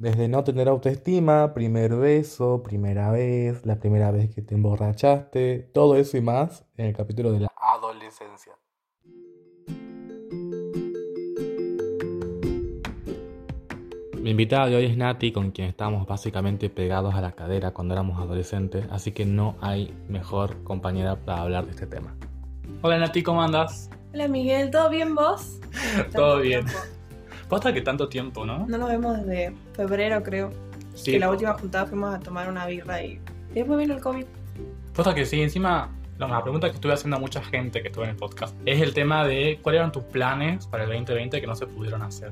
Desde no tener autoestima, primer beso, primera vez, la primera vez que te emborrachaste, todo eso y más en el capítulo de la adolescencia. Mi invitada de hoy es Nati, con quien estábamos básicamente pegados a la cadera cuando éramos adolescentes, así que no hay mejor compañera para hablar de este tema. Hola Nati, ¿cómo andas? Hola Miguel, ¿todo bien vos? Todo bien. Posta que tanto tiempo, ¿no? No nos vemos desde febrero, creo. Sí. Que la última juntada fuimos a tomar una birra y después vino el COVID. Posta que sí, encima la pregunta que estuve haciendo a mucha gente que estuvo en el podcast es el tema de cuáles eran tus planes para el 2020 que no se pudieron hacer.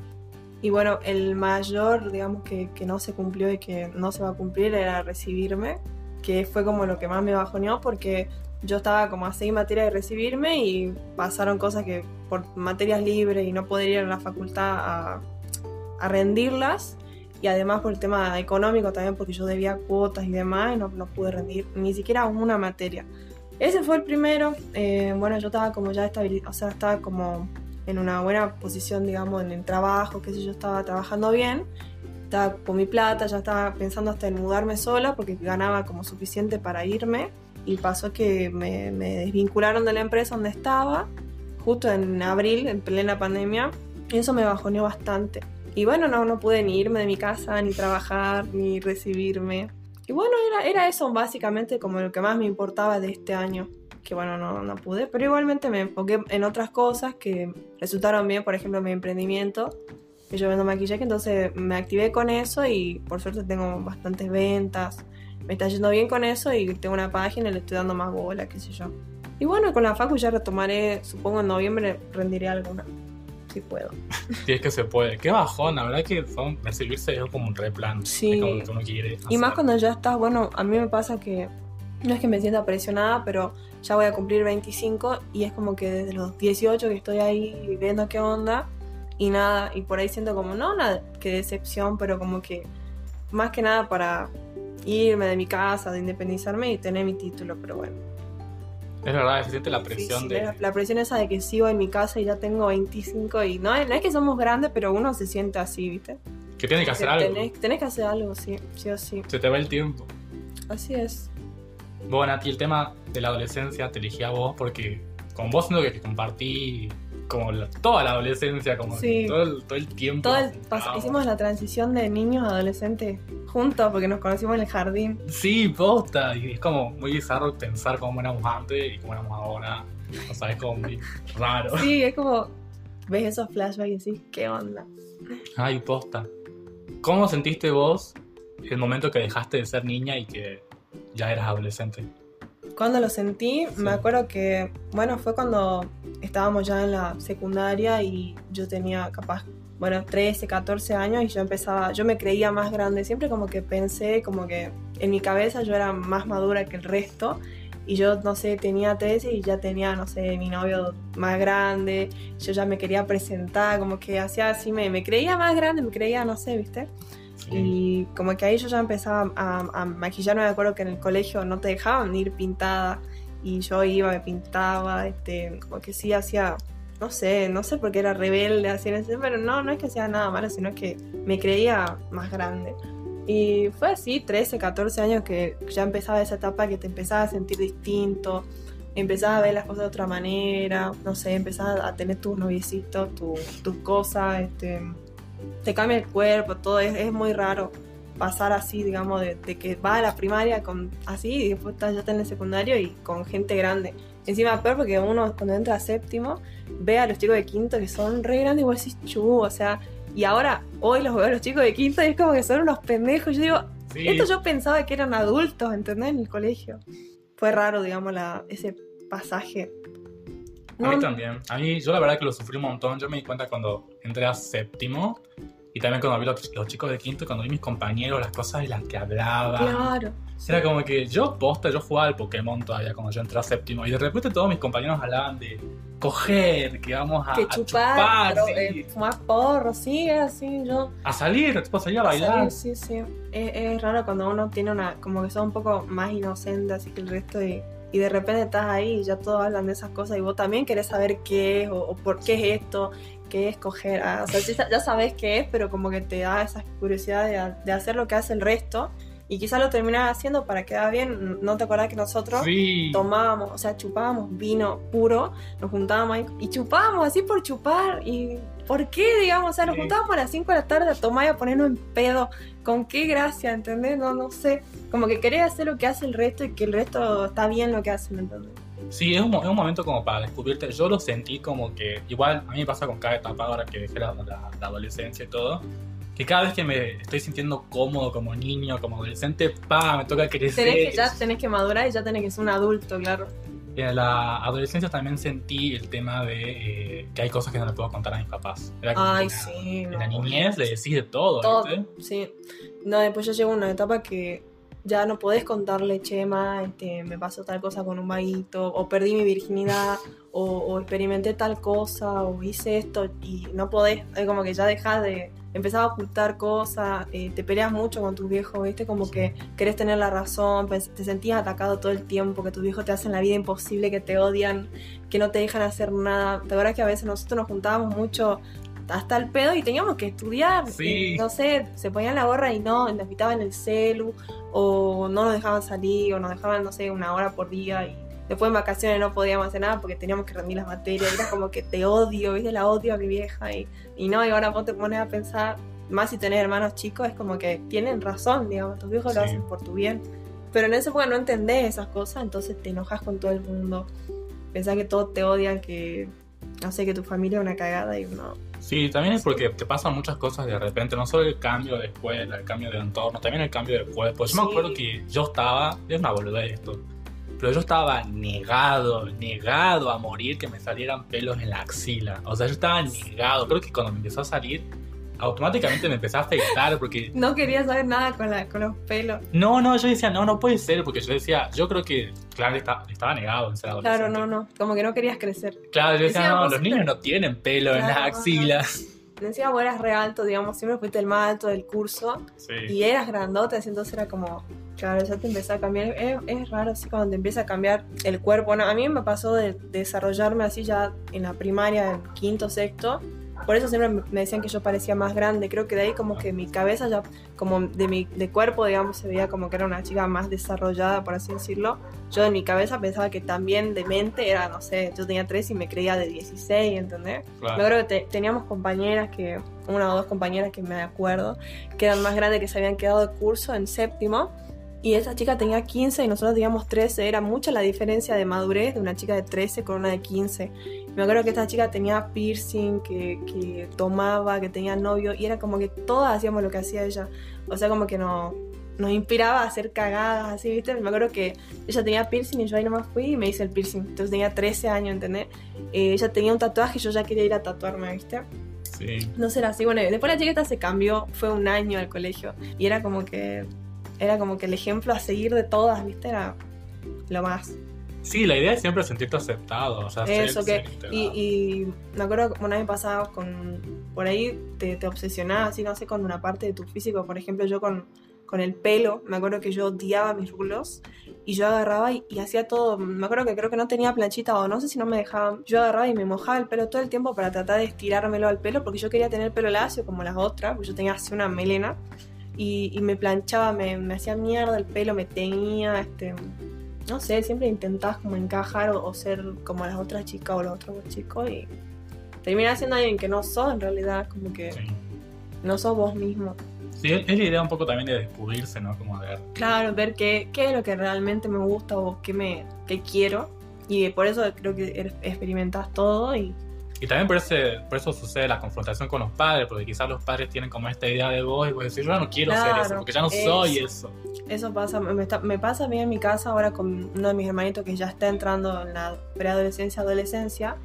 Y bueno, el mayor, digamos, que, que no se cumplió y que no se va a cumplir era recibirme, que fue como lo que más me bajoneó porque yo estaba como a seis materias de recibirme y pasaron cosas que por materias libres y no poder ir a la facultad a, rendirlas. Y además por el tema económico también porque yo debía cuotas y demás y no, no pude rendir ni siquiera una materia. Ese fue el primero, eh, bueno yo estaba como ya estabilizado, o sea estaba como en una buena posición digamos en el trabajo, qué sé yo, estaba trabajando bien, estaba con mi plata, ya estaba pensando hasta en mudarme sola porque ganaba como suficiente para irme y pasó que me, me desvincularon de la empresa donde estaba justo en abril, en plena pandemia, y eso me bajoneó bastante. Y bueno, no, no pude ni irme de mi casa, ni trabajar, ni recibirme. Y bueno, era, era eso básicamente como lo que más me importaba de este año. Que bueno, no, no pude, pero igualmente me enfoqué en otras cosas que resultaron bien, por ejemplo, mi emprendimiento, yo vendo maquillaje, entonces me activé con eso y por suerte tengo bastantes ventas, me está yendo bien con eso y tengo una página y le estoy dando más bola, qué sé yo. Y bueno, con la facu ya retomaré, supongo en noviembre rendiré alguna, si puedo. Si es que se puede. Qué bajón, la verdad que son, recibirse es como un replan. Sí. Es como que uno quiere. Y más cuando ya estás, bueno, a mí me pasa que no es que me sienta presionada, pero ya voy a cumplir 25 y es como que desde los 18 que estoy ahí viendo qué onda y nada, y por ahí siento como, no, nada, que decepción, pero como que más que nada para irme de mi casa, de independizarme y tener mi título, pero bueno. Es verdad, se siente la presión Sí, sí, de. la, la presión esa de que sigo en mi casa y ya tengo 25 y no, es- no es que somos grandes, pero uno se siente así, ¿viste? Que tiene que hacer algo. Tenés, tenés que hacer algo, sí, sí o sí. Se te va el tiempo. Así es. Bueno, Nati, el tema de la adolescencia te elegí a vos porque con vos siento que compartí como la- toda la adolescencia, como Sí. todo, el, todo el tiempo. Todo el, hicimos la transición de niños a adolescentes juntos porque nos conocimos en el jardín. Sí, posta. Y es como muy bizarro pensar cómo éramos antes y cómo éramos ahora. O sea, es como muy raro. Sí, es como ves esos flashbacks y decís, ¿qué onda? Ay, posta. ¿Cómo sentiste vos el momento que dejaste de ser niña y que ya eras adolescente? Cuando lo sentí, Sí. me acuerdo que, bueno, fue cuando estábamos ya en la secundaria y yo tenía capaz, bueno, 13, 14 años y yo empezaba, yo me creía más grande, siempre como que pensé, como que en mi cabeza yo era más madura que el resto y yo, no sé, tenía 13 y ya tenía, no sé, mi novio más grande, yo ya me quería presentar, como que hacía así, me, me creía más grande, me creía, no sé, ¿viste? Sí. Y como que ahí yo ya empezaba a, a maquillarme, me acuerdo que en el colegio no te dejaban ir pintada y yo iba, me pintaba, este, como que sí hacía, no sé, no sé por qué era rebelde, así, pero no, no es que hacía nada malo, sino que me creía más grande. Y fue así, 13, 14 años que ya empezaba esa etapa que te empezabas a sentir distinto, empezabas a ver las cosas de otra manera, no sé, empezabas a tener tus noviecitos, tu- tus cosas, este, te cambia el cuerpo, todo es, es muy raro pasar así, digamos, de, de que vas a la primaria con así y después ya estás en el secundario y con gente grande. Encima peor porque uno cuando entra a séptimo ve a los chicos de quinto que son re grandes y vos decís, chu, o sea, y ahora hoy los veo a los chicos de quinto y es como que son unos pendejos. Yo digo, Sí. esto yo pensaba que eran adultos, ¿entendés? En el colegio. Fue raro, digamos, la, ese pasaje. A mí también. A mí, yo la verdad que lo sufrí un montón. Yo me di cuenta cuando entré a séptimo y también cuando vi los, los chicos de quinto, cuando vi mis compañeros, las cosas de las que hablaban. Claro. Era como que yo, posta, yo jugaba al Pokémon todavía cuando yo entré a séptimo y de repente todos mis compañeros hablaban de coger, que vamos a, que a chupar, sí, eh, fumar porro, sí, así, yo. a salir, tipo, salir a bailar. Sí, sí, sí. Es, es raro cuando uno tiene una, como que son un poco más inocente así que el resto y y de repente estás ahí y ya todos hablan de esas cosas y vos también querés saber qué es o, por qué es esto, qué es coger. Ah, o sea, ya sabes qué es, pero como que te da esa curiosidad de, de hacer lo que hace el resto y quizás lo terminás haciendo para quedar bien. ¿No te acordás que nosotros tomábamos, o sea, chupábamos vino puro, nos juntábamos ahí y chupábamos así por chupar? ¿Y por qué, digamos? O sea, nos juntábamos a las 5 de la tarde a tomar y a ponernos en pedo. ¿Con qué gracia, entendés? No, no sé. Como que querés hacer lo que hace el resto y que el resto está bien lo que hacen, ¿entendés? Sí, es un, es un momento como para descubrirte. Yo lo sentí como que, igual a mí me pasa con cada etapa ahora que dejé la adolescencia y todo, que cada vez que me estoy sintiendo cómodo como niño, como adolescente, pa, me toca crecer. Tenés que, ya tenés que madurar y ya tenés que ser un adulto, claro. En la adolescencia también sentí el tema de eh, que hay cosas que no le puedo contar a mis papás. Ay, sí. En la niñez le decís de todo. Todo, sí. No, después ya llegó una etapa que ya no podés contarle, Chema, este, me pasó tal cosa con un vaguito, o perdí mi virginidad, o, experimenté tal cosa, o hice esto, y no podés, es como que ya dejas de, empezar a ocultar cosas, eh, te peleas mucho con tus viejos, ¿viste? Como que querés tener la razón, te sentías atacado todo el tiempo, que tus viejos te hacen la vida imposible, que te odian, que no te dejan hacer nada. De verdad que a veces nosotros nos juntábamos mucho hasta el pedo y teníamos que estudiar. no sé, se ponían la gorra y no, nos quitaban el celu, o no nos dejaban salir, o nos dejaban, no sé, una hora por día y después en vacaciones no podíamos hacer nada porque teníamos que rendir las materias. Era como que te odio, ¿viste? La odio a mi vieja. Y, y no, y ahora vos te pones a pensar, más si tenés hermanos chicos, es como que tienen razón, digamos, tus viejos lo hacen por tu bien. Pero en ese momento no entendés esas cosas, entonces te enojas con todo el mundo. Pensás que todos te odian, que sé, que tu familia es una cagada y no. Sí, también es porque te pasan muchas cosas de repente, no solo el cambio de escuela, el cambio de entorno, también el cambio de cuerpo. Yo me acuerdo que yo estaba, es una boludez esto, pero yo estaba negado, negado a morir que me salieran pelos en la axila. O sea, yo estaba negado. Creo que cuando me empezó a salir, automáticamente me empecé a afectar porque... No quería saber nada con, la, con los pelos. No, no, yo decía, no, no puede ser, porque yo decía, yo creo que, claro, estaba, estaba negado en ser. Claro, no, no, como que no querías crecer. Claro, yo decía, no, los niños no tienen pelo en las axilas. Decía, vos eras re alto, digamos, siempre fuiste el más alto del curso. Sí. Y eras grandote, entonces era como, Claro, ya te empieza a cambiar. Es, raro así cuando te empieza a cambiar el cuerpo. Bueno, a mí me pasó de, desarrollarme así ya en la primaria, en quinto, sexto. Por eso siempre me decían que yo parecía más grande. Creo que de ahí como que mi cabeza ya, como de mi de cuerpo, digamos, se veía como que era una chica más desarrollada, por así decirlo. Yo en mi cabeza pensaba que también de mente era, no sé, yo tenía tres y me creía de 16, ¿entendés? Claro. creo que teníamos compañeras que, una o dos compañeras que me acuerdo, que eran más grandes que se habían quedado de curso en séptimo y esa chica tenía 15 y nosotros teníamos 13. Era mucha la diferencia de madurez de una chica de 13 con una de 15. Me acuerdo que esta chica tenía piercing, que, que tomaba, que tenía novio. Y era como que todas hacíamos lo que hacía ella. O sea, como que no, nos inspiraba a hacer cagadas, así, ¿viste? Me acuerdo que ella tenía piercing y yo ahí nomás fui y me hice el piercing. Entonces tenía 13 años, ¿entendés? Eh, ella tenía un tatuaje y yo ya quería ir a tatuarme, ¿viste? Sí. No será así. Bueno, después la chica se cambió, fue un año al colegio. Y era como que era como que el ejemplo a seguir de todas, ¿viste? Era lo más. Sí, la idea es siempre sentirte aceptado. O sea, Eso, que. Y, y, me acuerdo que una vez pasaba con. Por ahí te, te obsesionabas, así, no sé, con una parte de tu físico. Por ejemplo, yo con, con el pelo, me acuerdo que yo odiaba mis rulos y yo agarraba y, y, hacía todo. Me acuerdo que creo que no tenía planchita o no sé si no me dejaban. Yo agarraba y me mojaba el pelo todo el tiempo para tratar de estirármelo al pelo porque yo quería tener pelo lacio como las otras, porque yo tenía así una melena y, me planchaba, me, me, hacía mierda el pelo, me tenía, este, no sé, siempre intentabas como encajar o, ser como las otras chicas o los otros chicos y terminas siendo alguien que no sos en realidad, como que no sos vos mismo. Sí, es la idea un poco también de descubrirse, ¿no? Como ver. Claro, ver qué, qué es lo que realmente me gusta o qué, me, qué quiero. Y por eso creo que experimentas todo y y también por, ese, por eso sucede la confrontación con los padres, porque quizás los padres tienen como esta idea de vos y vos decís, yo no quiero ser eso, porque ya no soy eso. Eso pasa, me, pasa a mí en mi casa ahora con uno de mis hermanitos que ya está entrando en la preadolescencia, adolescencia,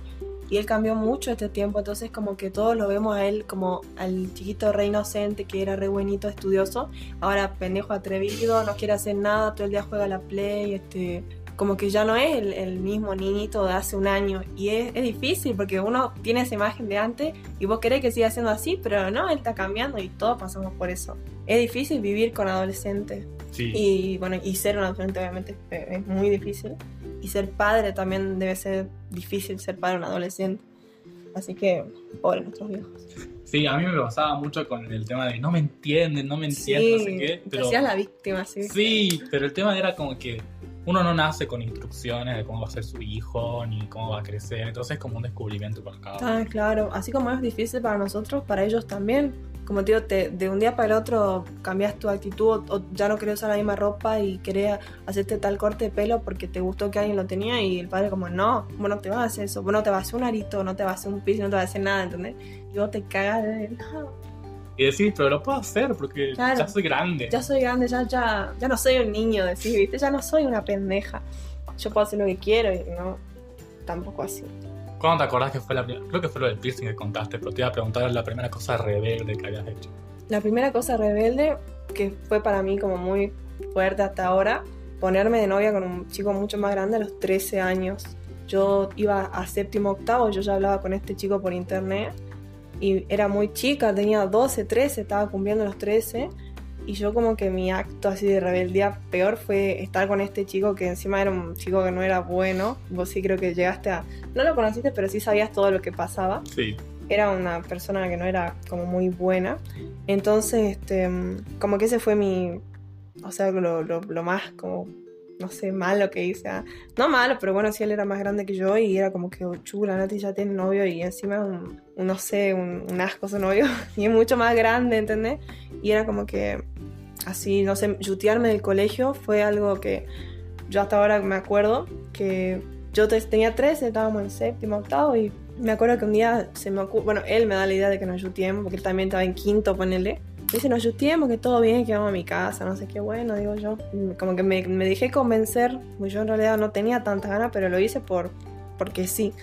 y él cambió mucho este tiempo, entonces como que todos lo vemos a él como al chiquito re inocente que era re buenito, estudioso, ahora pendejo atrevido, no quiere hacer nada, todo el día juega la play, este como que ya no es el, mismo niñito de hace un año. Y es, difícil porque uno tiene esa imagen de antes y vos querés que siga siendo así, pero no, él está cambiando y todos pasamos por eso. Es difícil vivir con adolescentes. Y bueno, y ser un adolescente obviamente es muy difícil. y ser padre también debe ser difícil ser padre de un adolescente. Así que, pobre nuestros viejos. Sí, a mí me pasaba mucho con el tema de no me entienden, no me entienden, no sé qué. te Pero, hacías la víctima, sí. sí, pero el tema era como que uno no nace con instrucciones de cómo va a ser su hijo, ni cómo va a crecer. Entonces es como un descubrimiento para cada uno. Ah, claro, así como es difícil para nosotros, para ellos también. Como te digo, te- de un día para el otro cambias tu actitud o, o ya no querés usar la misma ropa y querés hacerte tal corte de pelo porque te gustó que alguien lo tenía y el padre como, no, vos no te vas a hacer eso, vos no te vas a hacer un arito, no te vas a hacer un piso, no te vas a hacer nada, ¿entendés? Y vos te cagas de, no, Y decís, pero lo puedo hacer porque Claro. ya soy grande. ya soy grande, ya, ya, ya no soy un niño, decís, ¿viste? Ya no soy una pendeja. Yo puedo hacer lo que quiero y no, tampoco así. ¿Cuándo te acordás que fue la primera? Creo que fue lo del piercing que contaste, pero te iba a preguntar la primera cosa rebelde que habías hecho. La primera cosa rebelde, que fue para mí como muy fuerte hasta ahora, ponerme de novia con un chico mucho más grande a los 13 años. Yo iba a séptimo octavo, yo ya hablaba con este chico por internet y era muy chica, tenía 12, 13, estaba cumpliendo los 13 y yo como que mi acto así de rebeldía peor fue estar con este chico que encima era un chico que no era bueno. Vos sí creo que llegaste a... No lo conociste, pero sí sabías todo lo que pasaba Sí. era una persona que no era como muy buena. Entonces, este, como que ese fue mi, o sea, lo, lo- lo más como, no sé, malo que hice. ah, No malo, pero bueno, sí, él era más grande que yo y era como que, oh, chula, Nati ya tiene novio y encima un, un, no sé, un, un asco su novio y es mucho más grande, ¿entendés? Y era como que, así, no sé, yutearme del colegio fue algo que yo hasta ahora me acuerdo que yo te- tenía 13, estábamos en séptimo, octavo y me acuerdo que un día se me ocurre, bueno, él me da la idea de que nos yuteemos, porque él también estaba en quinto, ponele. Dice, nos que todo bien, que vamos a mi casa, no sé qué bueno, digo yo. Como que me, me dejé convencer, pues yo en realidad no tenía tantas ganas, pero lo hice por porque sí,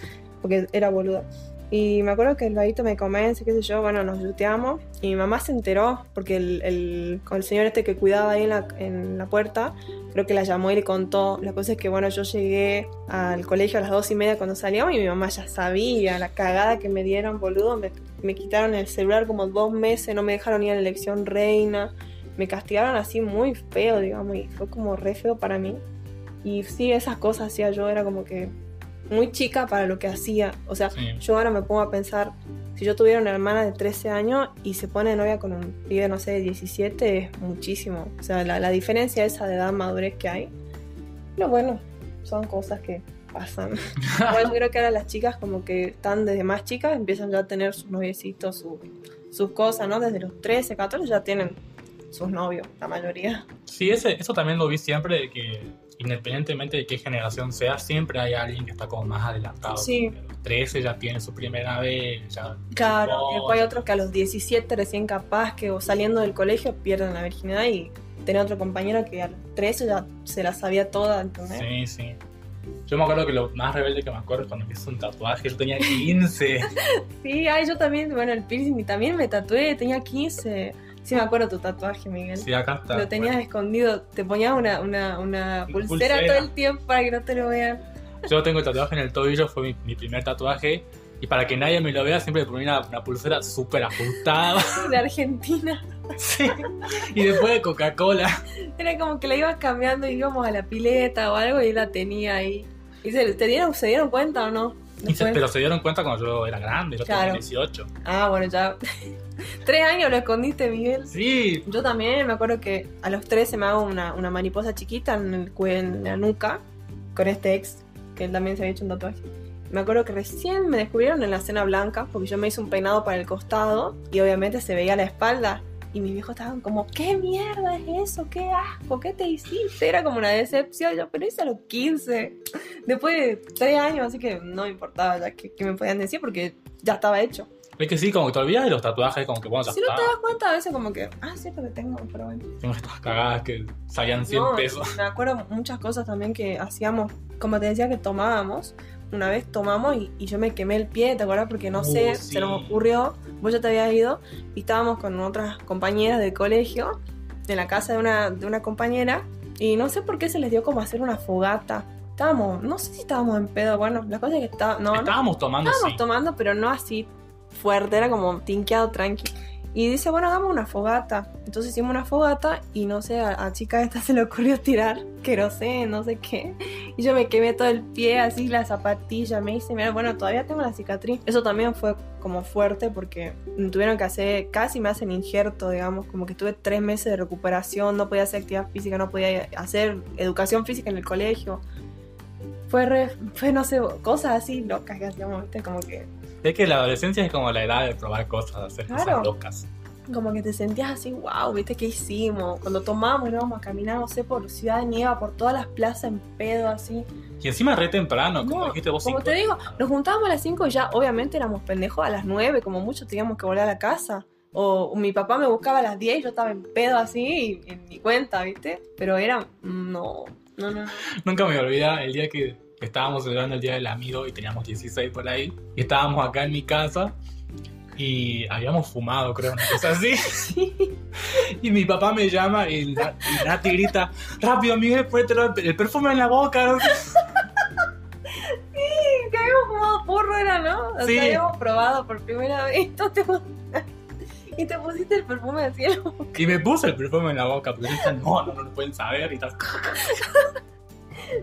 porque era boluda. Y me acuerdo que el vaguito me convence, qué sé yo, bueno, nos yuteamos. Y mi mamá se enteró, porque el, el, el señor este que cuidaba ahí en la, en la puerta, creo que la llamó y le contó. La cosa es que, bueno, yo llegué al colegio a las dos y media cuando salíamos y mi mamá ya sabía la cagada que me dieron, boludo. Me, me quitaron el celular como dos meses, no me dejaron ir a la elección reina. Me castigaron así muy feo, digamos, y fue como re feo para mí. Y sí, esas cosas hacía yo, era como que muy chica para lo que hacía. O sea, Sí. yo ahora me pongo a pensar, si yo tuviera una hermana de 13 años y se pone de novia con un pibe, no sé, de 17, es muchísimo. O sea, la, la diferencia esa de edad, madurez que hay. Pero bueno, son cosas que pasan. Yo creo que ahora las chicas como que están desde más chicas, empiezan ya a tener sus noviecitos, su- sus cosas, ¿no? Desde los 13, 14 ya tienen sus novios, la mayoría. Sí, ese, eso también lo vi siempre, de que independientemente de qué generación sea, siempre hay alguien que está como más adelantado. Sí. A los 13 ya tiene su primera vez, ya... Claro, y después hay otros que a los 17 recién capaz que o saliendo del colegio pierden la virginidad y tener otro compañero que a los 13 ya se la sabía toda, ¿entendés? Sí, sí. Yo me acuerdo que lo más rebelde que me acuerdo es cuando me hice un tatuaje, yo tenía 15. Sí, ay, yo también, bueno, el piercing y también me tatué, tenía 15. Sí me acuerdo tu tatuaje, Miguel. sí, acá está. Lo tenías Bueno, escondido, te ponías una, una, una pulsera, pulsera. todo el tiempo para que no te lo vean. yo tengo el tatuaje en el tobillo, fue mi, mi primer tatuaje. Y para que nadie me lo vea, siempre le ponía una, una pulsera súper ajustada. De Argentina. Sí. Y después de Coca-Cola. Era como que la ibas cambiando y íbamos a la pileta o algo y la tenía ahí. ¿Y se, te dieron, se dieron cuenta o no? Y se- Después. pero se dieron cuenta cuando yo era grande, yo Claro. tenía 18. Ah, bueno, ya. Tres años lo escondiste, Miguel. Sí, Yo también me acuerdo que a los 13 me hago una, una mariposa chiquita en, el, en la nuca con este ex, que él también se había hecho un tatuaje. Me acuerdo que recién me descubrieron en la cena blanca, porque yo me hice un peinado para el costado y obviamente se veía la espalda. Y mis viejos estaban como, ¿qué mierda es eso? ¿Qué asco? ¿Qué te hiciste? Era como una decepción. Yo, pero hice a los 15. Después de 3 años, así que no me importaba ya qué, qué me podían decir porque ya estaba hecho. Es que sí, como que te olvidas de los tatuajes, como que bueno, ya Si no te das cuenta, a veces como que, ah, sí, lo que tengo, pero bueno. Tengo estas cagadas que salían 100 No, pesos. Me acuerdo muchas cosas también que hacíamos, como te decía, que tomábamos. Una vez tomamos y, y yo me quemé el pie, ¿te acuerdas? Porque no Uh, sé, sí. se nos ocurrió, vos ya te habías ido y estábamos con otras compañeras del colegio, en la casa de una, de una compañera, y no sé por qué se les dio como hacer una fogata. Estábamos, no sé si estábamos en pedo, bueno, la cosa es que está, no, no Estábamos tomando, estábamos sí. tomando, pero no así fuerte, era como tinqueado tranqui. Y dice, bueno, hagamos una fogata. Entonces hicimos una fogata y no sé, a, a chica esta se le ocurrió tirar queroseno, no sé qué. Y yo me quemé todo el pie, así la zapatilla, me hice, mira, bueno, todavía tengo la cicatriz. Eso también fue como fuerte porque tuvieron que hacer, casi me hacen injerto, digamos, como que tuve tres meses de recuperación, no podía hacer actividad física, no podía hacer educación física en el colegio. Fue, re- fue no sé, cosas así locas que hacíamos. Como que Es que la adolescencia es como la edad de probar cosas, de hacer Claro. cosas locas. como que te sentías así, wow, ¿viste qué hicimos? Cuando tomábamos íbamos a caminar, no sé, por Ciudad de Nieva, por todas las plazas en pedo, así. Y encima re temprano, como No, dijiste vos. como cinco. te digo, nos juntábamos a las 5 y ya, obviamente éramos pendejos a las 9, como mucho teníamos que volver a la casa. O mi papá me buscaba a las 10 y yo estaba en pedo así y en mi cuenta, ¿viste? Pero era, no, no, no. Nunca me olvida el día que estábamos celebrando el Día del Amigo y teníamos 16 por ahí. Y estábamos acá en mi casa y habíamos fumado, creo, una cosa así. Y mi papá me llama y, Na- y Nati grita, rápido Miguel, ponete el, el perfume en la boca. Que habíamos fumado porro, era, ¿no? O Sí. sea, habíamos probado por primera vez. Y te pusiste el perfume así en la boca. Y me puse el perfume en la boca, yo decía, no, no, no lo pueden saber. Y tal.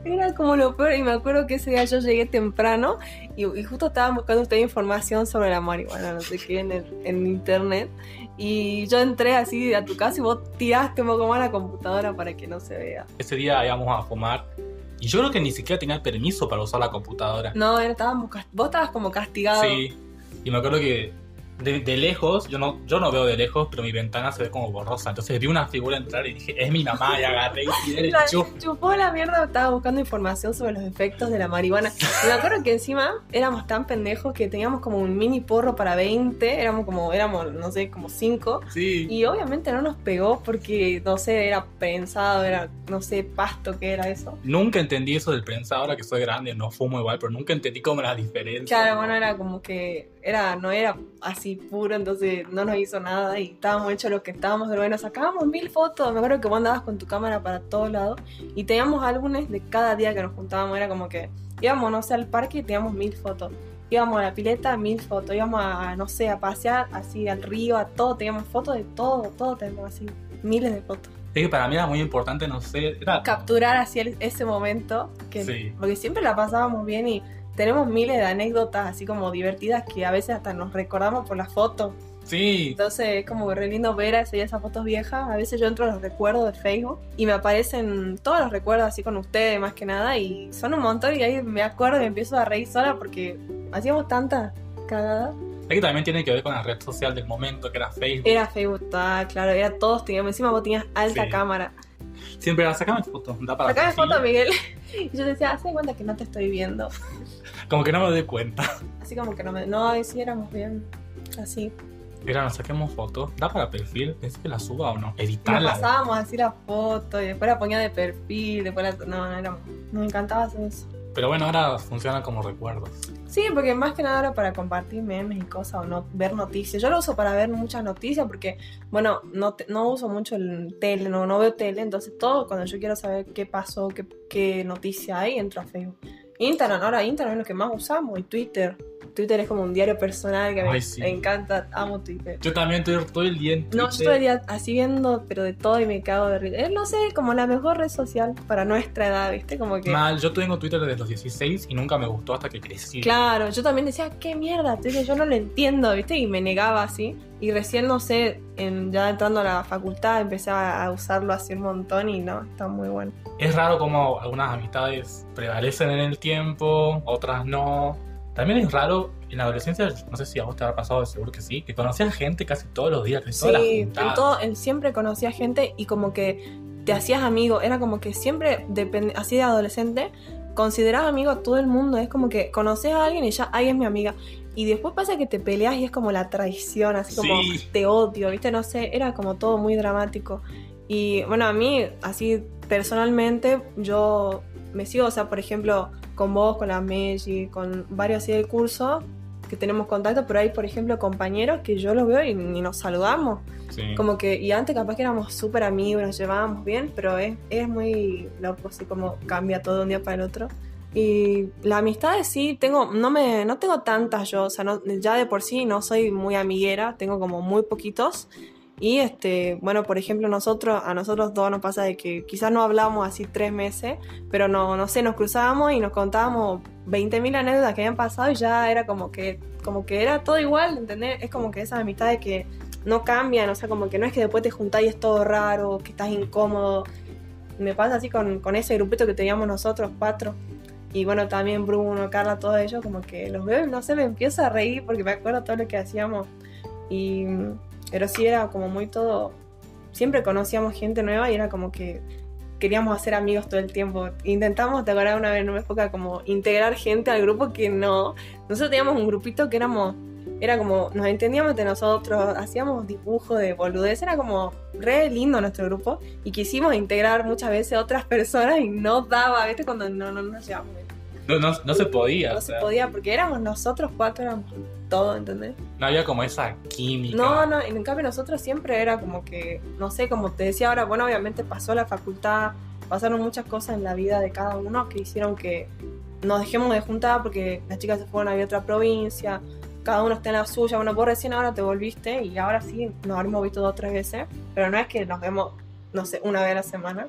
Era como lo peor. Y me acuerdo que ese día yo llegué temprano y, y justo estaba buscando usted información sobre la marihuana, no sé qué, en, el- en internet. Y yo entré así a tu casa y vos tiraste un poco más la computadora para que no se vea. Ese día íbamos a fumar y yo creo que ni siquiera tenía permiso para usar la computadora. No, estábamos, vos estabas como castigado. Sí, y me acuerdo que de, de lejos, yo no, yo no veo de lejos, pero mi ventana se ve como borrosa. Entonces vi una figura entrar y dije, es mi mamá, y agarré y tiré el chuf. chupó la mierda, estaba buscando información sobre los efectos de la marihuana. Me acuerdo que encima éramos tan pendejos que teníamos como un mini porro para 20, éramos como, éramos, no sé, como 5. Sí. Y obviamente no nos pegó porque, no sé, era pensado, era, no sé, pasto que era eso. Nunca entendí eso del prensa, ahora que soy grande, no fumo igual, pero nunca entendí como la diferencia. Claro, bueno, era como que, era, no era así puro, entonces no nos hizo nada y estábamos hechos los que estábamos, pero bueno, sacábamos mil fotos, me acuerdo que vos andabas con tu cámara para todos lados y teníamos álbumes de cada día que nos juntábamos, era como que íbamos, no sé, al parque y teníamos mil fotos. Íbamos a la pileta, mil fotos. Íbamos a, no sé, a pasear así al río, a todo. Teníamos fotos de todo, todo tenemos así. Miles de fotos. Es que para mí era muy importante, no sé, era... Capturar así el- ese momento. Que, Sí. Porque siempre la pasábamos bien y tenemos miles de anécdotas así como divertidas que a veces hasta nos recordamos por las fotos. Sí, Entonces es como re lindo ver esas fotos viejas. A veces yo entro a los recuerdos de Facebook y me aparecen todos los recuerdos así con ustedes más que nada y son un montón y ahí me acuerdo y me empiezo a reír sola porque hacíamos tantas cagadas. es que también tiene que ver con la red social del momento, que era Facebook. Era Facebook, ah, claro, era todos teníamos, encima vos tenías alta Sí. cámara. Siempre era, sacame fotos, da para Sacame perfil". foto, Miguel. Y yo decía, hace cuenta que no te estoy viendo. Como que no me doy cuenta. Así como que no me. No, ahí sí éramos bien. Así. Era, nos saquemos fotos, da para perfil, pensé que la suba o no. Y nos Editarla. pasábamos así la foto y después la ponía de perfil, después la... No, no éramos... Nos encantaba hacer eso. Pero bueno, ahora funciona como recuerdos. Sí, porque más que nada era para compartir memes y cosas o no ver noticias. Yo lo uso para ver muchas noticias porque, bueno, no, te- no uso mucho el tele, no, no veo tele, entonces todo cuando yo quiero saber qué pasó, qué, qué noticia hay, entro a Facebook. Instagram, ahora Instagram es lo que más usamos y Twitter. Twitter es como un diario personal que me Ay, sí. encanta, amo Twitter. Yo también estoy todo el día en No, yo Twitter. todo el día así viendo, pero de todo y me cago de risa. No sé, como la mejor red social para nuestra edad, ¿viste? Como que... Mal, yo tengo Twitter desde los 16 y nunca me gustó hasta que crecí. Claro, yo también decía, qué mierda, Twitter, yo no lo entiendo, ¿viste? Y me negaba así. Y recién, no sé, en- ya entrando a la facultad empecé a, a usarlo así un montón y no, está muy bueno. Es raro como algunas amistades prevalecen en el tiempo, otras no. También es raro en la adolescencia, no sé si a vos te habrá pasado, seguro que sí, que conocías gente casi todos los días, las Sí, en todo, él siempre conocía gente y como que te hacías amigo, era como que siempre, depend- así de adolescente, considerás amigo a todo el mundo, es como que conoces a alguien y ya, ahí es mi amiga. Y después pasa que te peleas y es como la traición, así como Sí. te odio, ¿viste? No sé, era como todo muy dramático. Y bueno, a mí, así personalmente, yo me sigo, o sea, por ejemplo, con vos, con la Meji, con varios así del curso, que tenemos contacto, pero hay, por ejemplo, compañeros que yo los veo y nos saludamos. Sí. Como que, y antes capaz que éramos súper amigos, nos llevábamos bien, pero es, es muy loco, así como cambia todo de un día para el otro. Y la amistad sí, tengo, no me, no tengo tantas yo, o sea, no, ya de por sí no soy muy amiguera, tengo como muy poquitos. Y este, bueno, por ejemplo, nosotros, a nosotros dos nos pasa de que quizás no hablamos así tres meses, pero no, no sé, nos cruzábamos y nos contábamos 20.000 anécdotas que habían pasado y ya era como que, como que era todo igual, ¿entendés? Es como que esa amistad de que no cambian, o sea, como que no es que después te juntás y es todo raro, que estás incómodo. Me pasa así con, con ese grupito que teníamos nosotros, cuatro. Y bueno, también Bruno, Carla, todos ellos, como que los veo y no sé, me empiezo a reír porque me acuerdo todo lo que hacíamos. Y pero sí era como muy todo. Siempre conocíamos gente nueva y era como que queríamos hacer amigos todo el tiempo. Intentamos, te acuerdas una vez en una época, como integrar gente al grupo que no. Nosotros teníamos un grupito que éramos. Era como, nos entendíamos de nosotros, hacíamos dibujos de boludez, era como re lindo nuestro grupo y quisimos integrar muchas veces otras personas y no daba, ¿viste? Cuando no, no nos llevamos. No, no, no se podía. No o se podía porque éramos nosotros cuatro, éramos todo, ¿entendés? no había como esa química. No, no, en cambio nosotros siempre era como que, no sé, como te decía ahora, bueno, obviamente pasó la facultad, pasaron muchas cosas en la vida de cada uno que hicieron que nos dejemos de juntar porque las chicas se fueron a otra provincia, cada uno está en la suya, bueno, vos recién ahora te volviste y ahora sí nos habremos visto dos o tres veces, pero no es que nos vemos, no sé, una vez a la semana.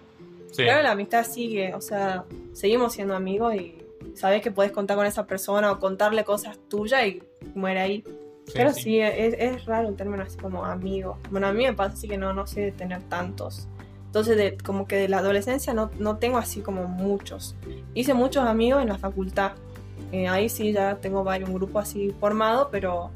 Sí. Claro, la amistad sigue, o sea, seguimos siendo amigos y sabes que puedes contar con esa persona o contarle cosas tuyas y muere ahí. Sí, Pero sí. sí, es, es raro el término así como amigo. Bueno, a mí me pasa así que no, no sé de tener tantos. Entonces, de, como que de la adolescencia no, no tengo así como muchos. Hice muchos amigos en la facultad. Eh, ahí sí ya tengo varios, un grupo así formado, pero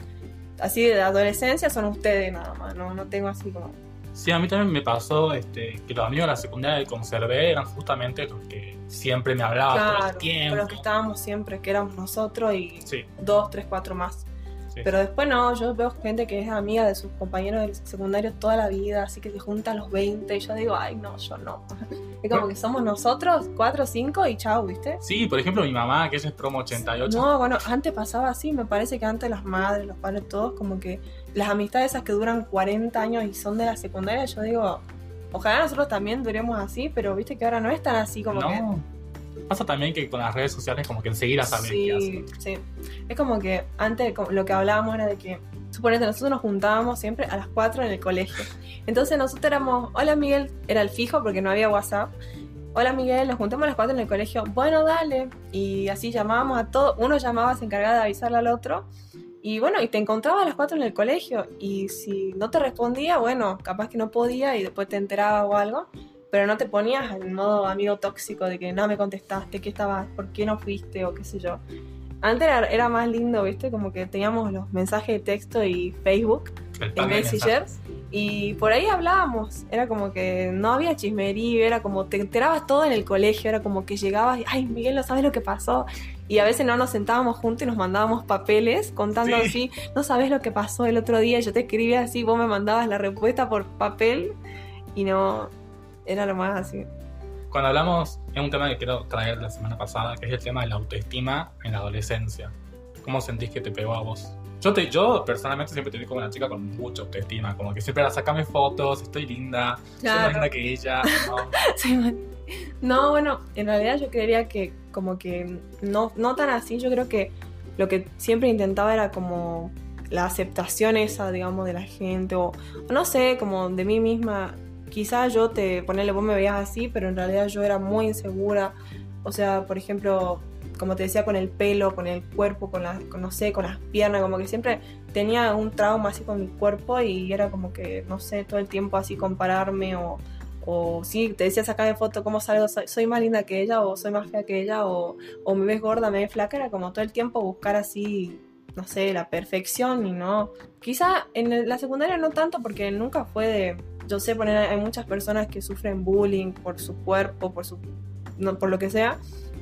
así de la adolescencia son ustedes nada más. No, no tengo así como... Sí, a mí también me pasó este, que los amigos de la secundaria que conservé eran justamente los que siempre me hablaban todo el Claro, tiempo. los que estábamos siempre, que éramos nosotros y Sí, dos, tres, cuatro más. Sí. Pero después no, yo veo gente que es amiga de sus compañeros del secundario toda la vida, así que se juntan a los 20 y yo digo, ay no, yo no. Es como que somos nosotros, cuatro, cinco y chao, ¿viste? Sí, por ejemplo, mi mamá, que ella es promo 88. No, bueno, antes pasaba así, me parece que antes las madres, los padres, todos, como que las amistades esas que duran 40 años y son de la secundaria, yo digo, ojalá nosotros también duremos así, pero viste que ahora no es tan así como que... Pasa también que con las redes sociales como que enseguida saben qué Sí, hacen. sí. Es como que antes como lo que hablábamos era de que, suponete, nosotros nos juntábamos siempre a las 4 en el colegio. Entonces nosotros éramos, hola Miguel, era el fijo porque no había WhatsApp. Hola Miguel, nos juntamos a las 4 en el colegio. Bueno, dale. Y así llamábamos a todos. Uno llamaba, se encargaba de avisarle al otro. Y bueno, y te encontraba a las 4 en el colegio. Y si no te respondía, bueno, capaz que no podía y después te enteraba o algo. Pero no te ponías en modo amigo tóxico de que no me contestaste, qué estabas, por qué no fuiste o qué sé yo. Antes era, era más lindo, ¿viste? Como que teníamos los mensajes de texto y Facebook en Messenger. Y por ahí hablábamos. Era como que no había chismerío, era como te enterabas todo en el colegio. Era como que llegabas y, ay, Miguel, no sabes lo que pasó. Y a veces no nos sentábamos juntos y nos mandábamos papeles contando Sí. así, no sabes lo que pasó el otro día. Yo te escribía así, vos me mandabas la respuesta por papel y no. Era lo más así. Cuando hablamos, es un tema que quiero traer la semana pasada, que es el tema de la autoestima en la adolescencia. ¿Cómo sentís que te pegó a vos? Yo, te, yo personalmente siempre te vi como una chica con mucha autoestima, como que siempre era sacame fotos, estoy linda, soy más Claro. linda que ella. ¿no? No, bueno, en realidad yo creería que como que no, no tan así, yo creo que lo que siempre intentaba era como la aceptación esa, digamos, de la gente, o no sé, como de mí misma. Quizás yo te, ponerle, vos me veías así, pero en realidad yo era muy insegura. O sea, por ejemplo, como te decía, con el pelo, con el cuerpo, con las, no sé, con las piernas, como que siempre tenía un trauma así con mi cuerpo y era como que, no sé, todo el tiempo así compararme o, o sí, te decía sacar de foto cómo salgo, soy, más linda que ella o soy más fea que ella o, me ves gorda, me ves flaca, era como todo el tiempo buscar así, no sé, la perfección y no. Quizá en la secundaria no tanto porque nunca fue de, yo sé poner, hay muchas personas que sufren bullying por su cuerpo, por su, no, por lo que sea.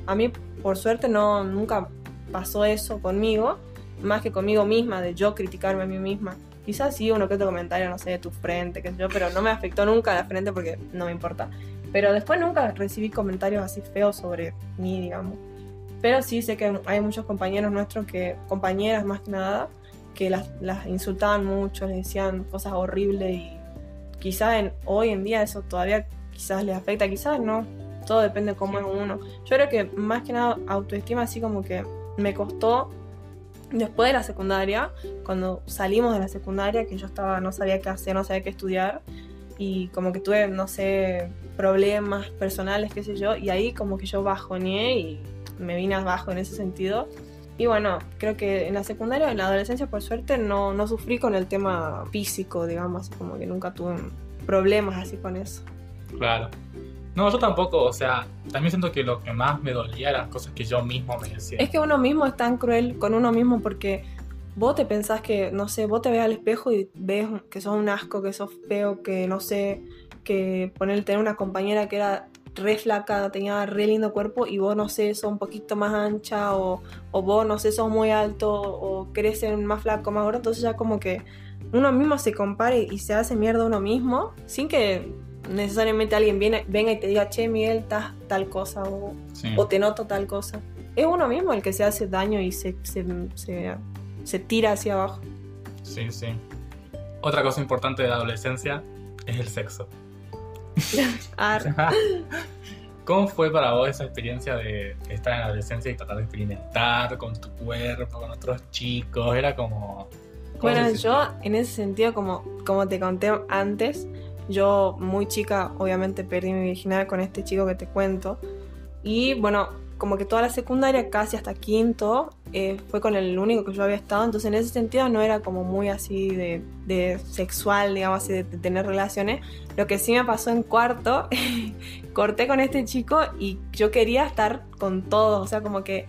A mí, por suerte, no, nunca pasó eso conmigo, más que conmigo misma, de yo criticarme a mí misma. Quizás sí uno que otro comentario, no sé, de tu frente, qué sé yo, pero no me afectó nunca la frente porque no me importa. Pero después nunca recibí comentarios así feos sobre mí, digamos. Pero sí sé que hay muchos compañeros nuestros que, compañeras más que nada, que las, las insultaban mucho, les decían cosas horribles y quizás en, hoy en día eso todavía quizás les afecta, quizás no. todo depende de cómo es uno. Yo creo que más que nada autoestima así como que me costó después de la secundaria, cuando salimos de la secundaria, que yo estaba, no sabía qué hacer, no sabía qué estudiar, y como que tuve, no sé, problemas personales, qué sé yo, y ahí como que yo bajoneé y me vine abajo en ese sentido. Y bueno, creo que en la secundaria, en la adolescencia, por suerte, no, no sufrí con el tema físico, digamos, como que nunca tuve problemas así con eso. Claro. No, yo tampoco, o sea, también siento que lo que más me dolía eran cosas que yo mismo me decía. Es que uno mismo es tan cruel con uno mismo porque vos te pensás que, no sé, vos te ves al espejo y ves que sos un asco, que sos feo, que no sé, que poner tener una compañera que era re flaca, tenía re lindo cuerpo y vos, no sé, sos un poquito más ancha o, o vos, no sé, sos muy alto o crecen más flaco, más gordo, entonces ya como que uno mismo se compare y se hace mierda uno mismo sin que necesariamente alguien viene, venga y te diga, che, Miguel, estás tal cosa o, Sí. o te noto tal cosa. Es uno mismo el que se hace daño y se, se, se, se tira hacia abajo. Sí, sí. Otra cosa importante de la adolescencia es el sexo. ¿Cómo fue para vos esa experiencia de estar en la adolescencia y tratar de experimentar con tu cuerpo, con otros chicos? Era como... ¿cómo Bueno, yo en ese sentido, como, como te conté antes, yo muy chica, obviamente perdí mi virginidad con este chico que te cuento. Y bueno, como que toda la secundaria, casi hasta quinto, eh, fue con el único que yo había estado. Entonces en ese sentido no era como muy así de, de sexual, digamos así, de, de tener relaciones. Lo que sí me pasó en cuarto, corté con este chico y yo quería estar con todos. O sea, como que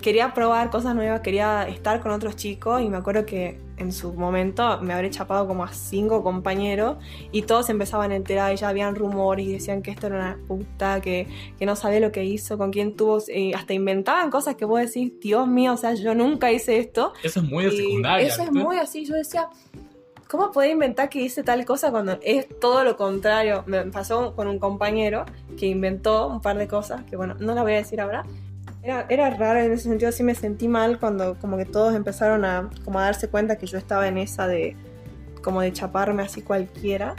quería probar cosas nuevas, quería estar con otros chicos y me acuerdo que en su momento me habré chapado como a cinco compañeros y todos empezaban a enterar y ya habían rumores y decían que esto era una puta, que, que no sabía lo que hizo, con quién tuvo, y hasta inventaban cosas que vos decís, Dios mío, o sea, yo nunca hice esto. Eso es muy de secundaria. Eso es muy así, yo decía, ¿cómo podés inventar que hice tal cosa cuando es todo lo contrario? Me pasó con un compañero que inventó un par de cosas, que bueno, no las voy a decir ahora. Era, era raro en ese sentido, sí me sentí mal cuando como que todos empezaron a, como a darse cuenta que yo estaba en esa de como de chaparme así cualquiera.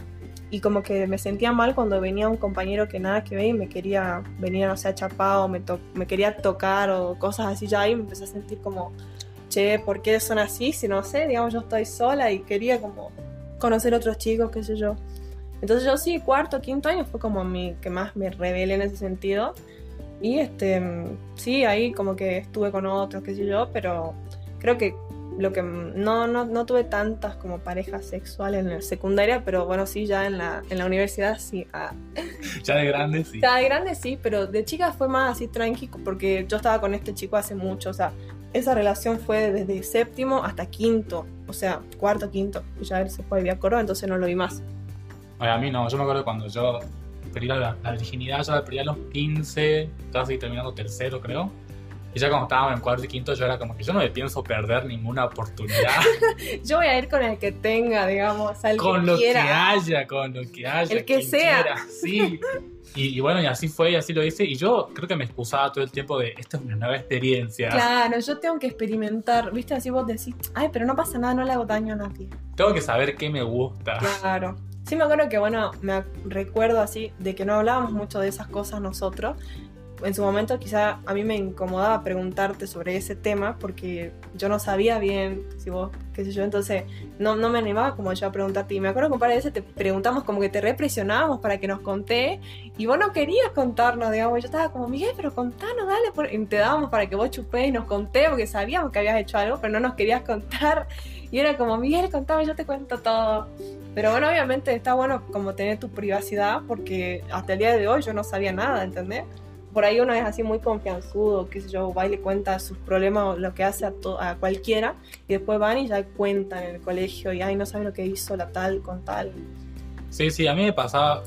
Y como que me sentía mal cuando venía un compañero que nada que ver y me quería venir, no sé, a chapar o me, to- me quería tocar o cosas así ya y me empecé a sentir como, che, ¿por qué son así? Si no sé, digamos, yo estoy sola y quería como conocer otros chicos, qué sé yo. Entonces yo sí, cuarto, quinto año fue como mi que más me rebelé en ese sentido. Y este, sí, ahí como que estuve con otros, qué sé yo, pero creo que lo que no, no, no tuve tantas como parejas sexuales en la secundaria, pero bueno, sí, ya en la, en la universidad sí. ah. Ya de grande, sí. Ya de grande sí, pero de chica fue más así tranqui porque yo estaba con este chico hace mucho, o sea, esa relación fue desde séptimo hasta quinto, o sea, cuarto, quinto, y ya él se fue a vivir a Córdoba, entonces no lo vi más. Oye, a mí no, yo me acuerdo cuando yo perdí la, la virginidad, yo la perdí a los 15, casi terminando tercero, creo. Y ya cuando estábamos en cuarto y quinto, yo era como que yo no me pienso perder ninguna oportunidad Yo voy a ir con el que tenga, digamos, al con que lo quiera. que haya, con lo que haya. El que sea. quiera, Sí. Y, y bueno, y así fue, y así lo hice. Y yo creo que me excusaba todo el tiempo de, esta es una nueva experiencia. Claro, yo tengo que experimentar, viste, así vos decís, ay, pero no pasa nada, no le hago daño a nadie. Tengo que saber qué me gusta. Claro. Sí me acuerdo que, bueno, me recuerdo así de que no hablábamos mucho de esas cosas nosotros. En su momento quizá a mí me incomodaba preguntarte sobre ese tema porque yo no sabía bien si vos, qué sé yo, entonces no, no me animaba como yo a preguntarte. Y me acuerdo que un par de veces te preguntamos como que te represionábamos para que nos conté y vos no querías contarnos, digamos. Yo estaba como, Miguel, pero contanos, dale. por-". Y te dábamos para que vos chupés y nos conté porque sabíamos que habías hecho algo, pero no nos querías contar. Y era como, Miguel, contame, yo te cuento todo. Pero bueno, obviamente está bueno como tener tu privacidad porque hasta el día de hoy yo no sabía nada, ¿entendés? Por ahí uno es así muy confianzudo, qué sé yo, va y le cuenta sus problemas o lo que hace a, to- a cualquiera y después van y ya cuentan en el colegio y ay, no sabe lo que hizo la tal con tal. Sí, sí, a mí me pasaba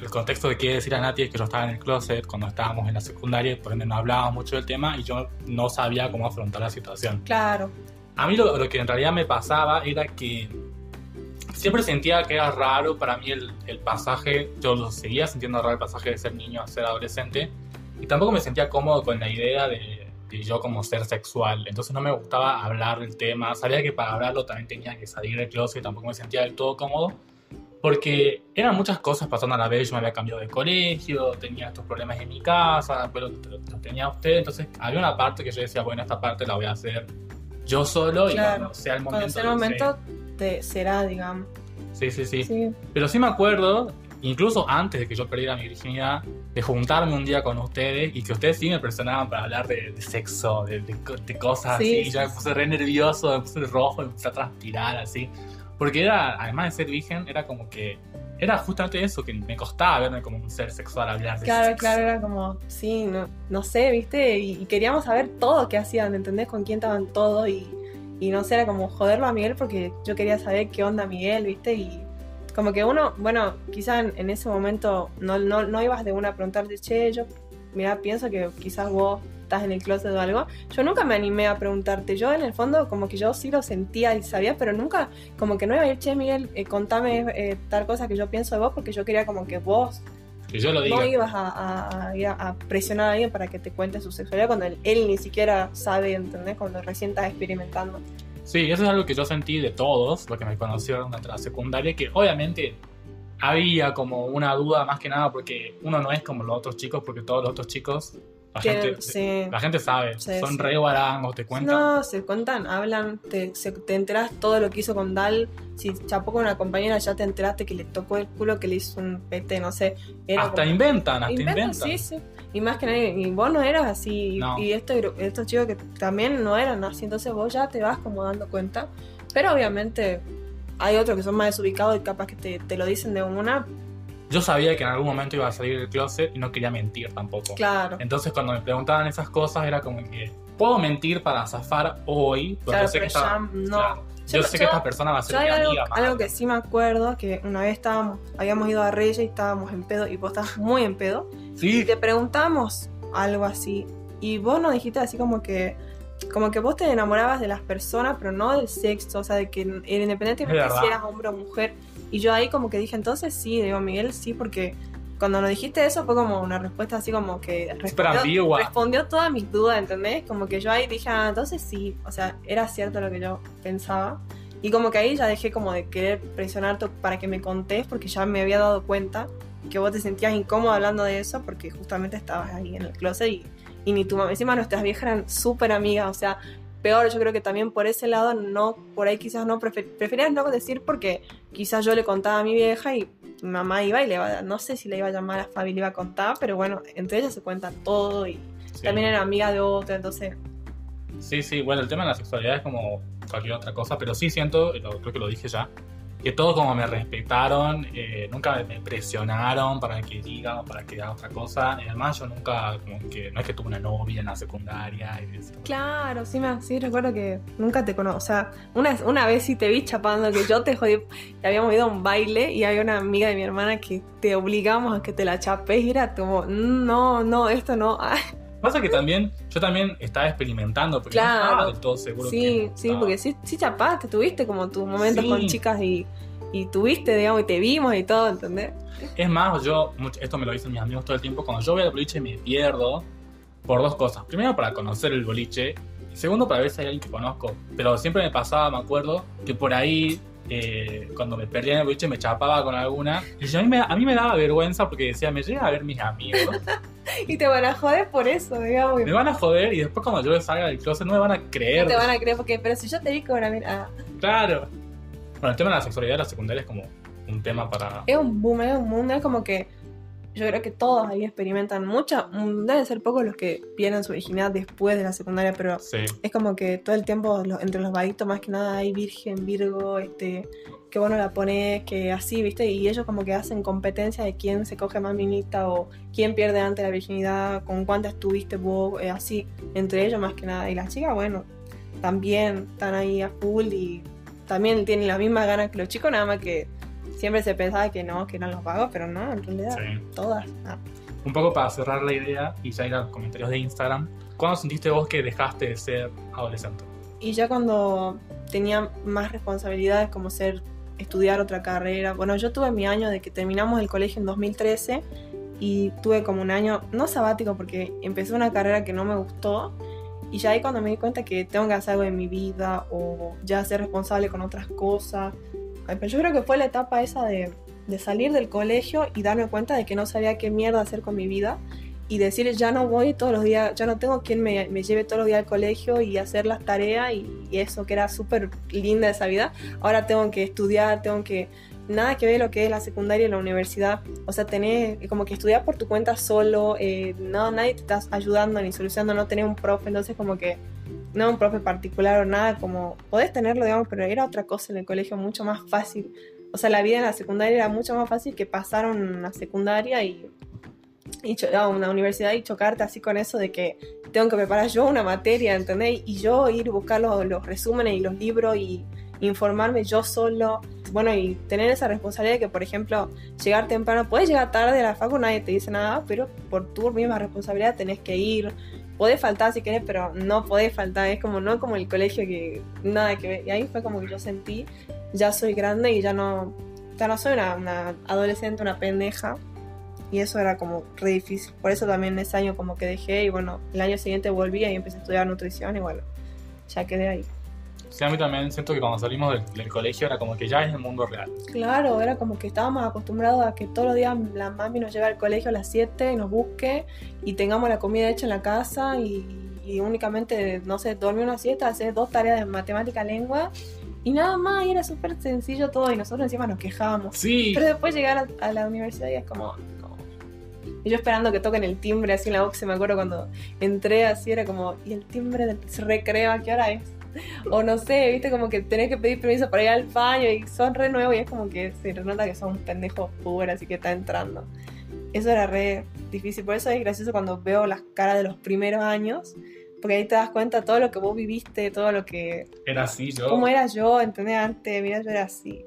el contexto de qué decir a Nati es que yo estaba en el closet cuando estábamos en la secundaria, por ende no hablábamos mucho del tema y yo no sabía cómo afrontar la situación. Claro, A mí lo, lo que en realidad me pasaba era que siempre sentía que era raro para mí el, el pasaje, yo lo seguía sintiendo raro el pasaje de ser niño a ser adolescente y tampoco me sentía cómodo con la idea de, de yo como ser sexual, entonces no me gustaba hablar del tema, sabía que para hablarlo también tenía que salir del closet, tampoco me sentía del todo cómodo, Porque eran muchas cosas pasando a la vez. Yo me había cambiado de colegio, tenía estos problemas en mi casa, pero los tenía usted. Entonces había una parte que yo decía, bueno, esta parte la voy a hacer yo solo y Claro. cuando sea el momento. Cuando sea el momento, te será, digamos. Sí, sí, sí, Sí. Pero sí me acuerdo, incluso antes de que yo perdiera mi virginidad, de juntarme un día con ustedes y que ustedes sí me presionaban para hablar de, de sexo, de, de co- de cosas Sí, así. sí, y yo me puse re nervioso, me puse rojo, me puse a transpirar así. Porque era, además de ser virgen, era como que. Era justamente eso, que me costaba verme como un ser sexual hablar de Claro, sexo. claro, era como, sí, no, no sé, ¿viste? Y, y queríamos saber todo qué hacían, ¿entendés? Con quién estaban todos y, y no sé, era como joderlo a Miguel porque yo quería saber qué onda Miguel, ¿viste? Y como que uno, bueno, quizás en, en ese momento no, no, no ibas de una a preguntarte, che, yo, mira, pienso que quizás vos estás en el closet o algo. Yo nunca me animé a preguntarte, yo en el fondo como que yo sí lo sentía y sabía, pero nunca como que no iba a ir, che, Miguel, eh, contame eh, tal cosa que yo pienso de vos porque yo quería como que vos Que yo lo diga. no ibas a, a- a ir a, a presionar a alguien para que te cuente su sexualidad cuando él, él ni siquiera sabe, ¿entendés? Cuando recién estás experimentando. Sí, eso es algo que yo sentí de todos los que me conocieron durante la secundaria, que obviamente había como una duda más que nada porque uno no es como los otros chicos, porque todos los otros chicos, la, Tienen- gente, sí. la gente sabe, Sí, son sí. re guarangos, te cuentan. No, se cuentan, hablan, te, se- te enteras todo lo que hizo con Dal. Si chapó con una compañera, ya te enteraste que le tocó el culo, que le hizo un pete, no sé. Era hasta como- inventan, hasta Inventan, inventan. Sí, sí. Y más que nadie, y vos no eras así. No. Y gru- estos chicos que también no eran así. Entonces vos ya te vas como dando cuenta. Pero obviamente hay otros que son más desubicados y capaz que te, te lo dicen de una. Yo sabía que en algún momento iba a salir del closet y no quería mentir tampoco. Claro. Entonces cuando me preguntaban esas cosas era como que, ¿puedo mentir para zafar hoy? Porque Claro, sé que esta, no. claro, yo, Yo- sé yo- que esta persona va a ser mi algo, amiga. más algo que sí me acuerdo, que una vez estábamos, habíamos ido a Reyes y estábamos en pedo, y vos estabas muy en pedo, y Sí, te preguntamos algo así, y vos nos dijiste así como que, como que vos te enamorabas de las personas, pero no del sexo, o sea, de que independientemente si eras hombre o mujer, y yo ahí como que dije, entonces sí, digo, Miguel, sí, porque cuando nos dijiste eso fue como una respuesta así como que ambigua. respondió todas mis dudas, ¿entendés? Como que yo ahí dije, ah, entonces sí, o sea, era cierto lo que yo pensaba. Y como que ahí ya dejé como de querer presionarte para que me contés, porque ya me había dado cuenta que vos te sentías incómodo hablando de eso, porque justamente estabas ahí en el closet y, y ni tu mamá, encima nuestras viejas eran súper amigas, o sea, peor, yo creo que también por ese lado, no, por ahí quizás no, prefer- preferías no decir porque quizás yo le contaba a mi vieja y mi mamá iba y le iba a, no sé si le iba a llamar a Fabi y le iba a contar, pero bueno, entre ellas se cuenta todo y sí. también era amiga de otra, entonces Sí, sí, bueno, el tema de la sexualidad es como cualquier otra cosa, pero sí siento, creo que lo dije ya, que todos como me respetaron, eh, nunca me presionaron para que diga o para que haga otra cosa. Y además yo nunca, como que, no es que tuve una novia en la secundaria y eso. Claro, sí, me, sí recuerdo que nunca te conozco. O sea, una, una vez sí te vi chapando, que yo te jodí. que habíamos ido a un baile y había una amiga de mi hermana que te obligamos a que te la chapes y era como, "Mm, no, no, esto no. Pasa que también, yo también estaba experimentando, porque Claro. no estaba del todo seguro sí, que sí, porque sí, sí chapaste, tuviste como tus momentos Sí. con chicas y, y tuviste, digamos, y te vimos y todo, ¿entendés? Es más, yo, esto me lo dicen mis amigos todo el tiempo, cuando yo voy al boliche me pierdo por dos cosas. Primero, para conocer el boliche. Y segundo, para ver si hay alguien que conozco. Pero siempre me pasaba, me acuerdo, que por ahí, eh, cuando me perdía en el boliche, me chapaba con alguna. Y a, mí me, a mí me daba vergüenza porque decía, me llegan a ver mis amigos, Y te van a joder por eso, digamos. me van a joder y después cuando yo salga del closet no me van a No creer. te van a creer, porque, pero si yo te vi con una mira, ah, Claro. Bueno, el tema de la sexualidad de la secundaria es como un tema para... es un boom, es un mundo, es como que yo creo que todos ahí experimentan mucho, mm, deben ser pocos los que pierden su virginidad después de la secundaria, pero Sí. es como que todo el tiempo entre los vaguitos más que nada hay virgen, virgo, este, que bueno la pones, que así, viste, y ellos como que hacen competencia de quién se coge más minita o quién pierde antes la virginidad, con cuántas tuviste vos, eh, así, entre ellos más que nada, y las chicas, bueno, también están ahí a full y también tienen las mismas ganas que los chicos, nada más que siempre se pensaba que no, que eran los vagos, pero no, en realidad, Sí. todas. ah. Un poco para cerrar la idea y ya ir a los comentarios de Instagram. ¿Cuándo sentiste vos que dejaste de ser adolescente? Y ya cuando tenía más responsabilidades como ser estudiar otra carrera, bueno, yo tuve mi año de que terminamos el colegio en 2013 y tuve como un año, no sabático porque empecé una carrera que no me gustó y ya ahí cuando me di cuenta que tengo que hacer algo en mi vida o ya ser responsable con otras cosas, pero yo creo que fue la etapa esa de, de salir del colegio y darme cuenta de que no sabía qué mierda hacer con mi vida y decir ya no voy todos los días, ya no tengo quien me, me lleve todos los días al colegio y hacer las tareas y, eso que era súper linda esa vida, ahora tengo que estudiar, tengo que nada que ver lo que es la secundaria y la universidad. O sea, tenés como que estudiar por tu cuenta solo, eh, no, nadie te está ayudando ni solucionando, no tenés un profe, entonces como que no un profe particular o nada, como podés tenerlo, digamos, pero era otra cosa en el colegio, mucho más fácil. O sea, la vida en la secundaria era mucho más fácil que pasar una secundaria y, y a una universidad y chocarte así con eso de que tengo que preparar yo una materia, ¿entendés? Y yo ir a buscar los, los resúmenes y los libros y informarme yo solo bueno, y tener esa responsabilidad de que, por ejemplo, llegar temprano, puedes llegar tarde a la facu, nadie te dice nada, pero por tu misma responsabilidad tenés que ir. Podés faltar si querés, pero no podés faltar. Es como, no como el colegio que nada que ver. Y ahí fue como que yo sentí, ya soy grande y ya no, ya no soy una, una adolescente, una pendeja. Y eso era como re difícil. Por eso también ese año como que dejé y bueno, el año siguiente volví y empecé a estudiar nutrición y bueno, ya quedé ahí. Sí, a mí también siento que cuando salimos del, del, colegio era como que ya es el mundo real. Claro, era como que estábamos acostumbrados a que todos los días la mami nos lleve al colegio a las 7 y nos busque y tengamos la comida hecha en la casa y, y únicamente, no sé, dormir una siesta, hacer dos tareas de matemática, lengua y nada más, y era súper sencillo todo y nosotros encima nos quejábamos. Sí. Pero después llegar a, a la universidad y es como... Y yo esperando que toquen el timbre así en la box, me acuerdo cuando entré así, era como, ¿y el timbre del recreo a qué hora es? O no sé, viste, como que tenés que pedir permiso para ir al baño y son re nuevos y es como que se nota que son un pendejo puber, así que está entrando. Eso era re difícil, por eso es gracioso cuando veo las caras de los primeros años, porque ahí te das cuenta todo lo que vos viviste, todo lo que... Era así, yo. ¿Cómo era yo? ¿Entendés? Antes, mira, yo era así.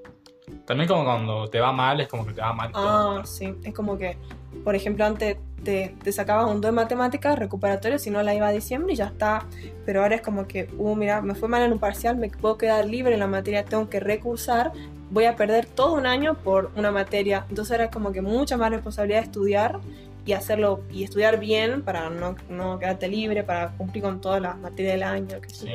También como cuando te va mal, es como que te va mal todo. Ah, sí, es como que, por ejemplo, antes te, te sacabas un 2 en matemáticas recuperatorio, si no la iba a diciembre y ya está. Pero ahora es como que, uh, mira, me fue mal en un parcial, me puedo quedar libre en la materia, tengo que recursar, voy a perder todo un año por una materia. Entonces es como que mucha más responsabilidad de estudiar y hacerlo y estudiar bien para no, no quedarte libre, para cumplir con todas las materias del año. sé Sí.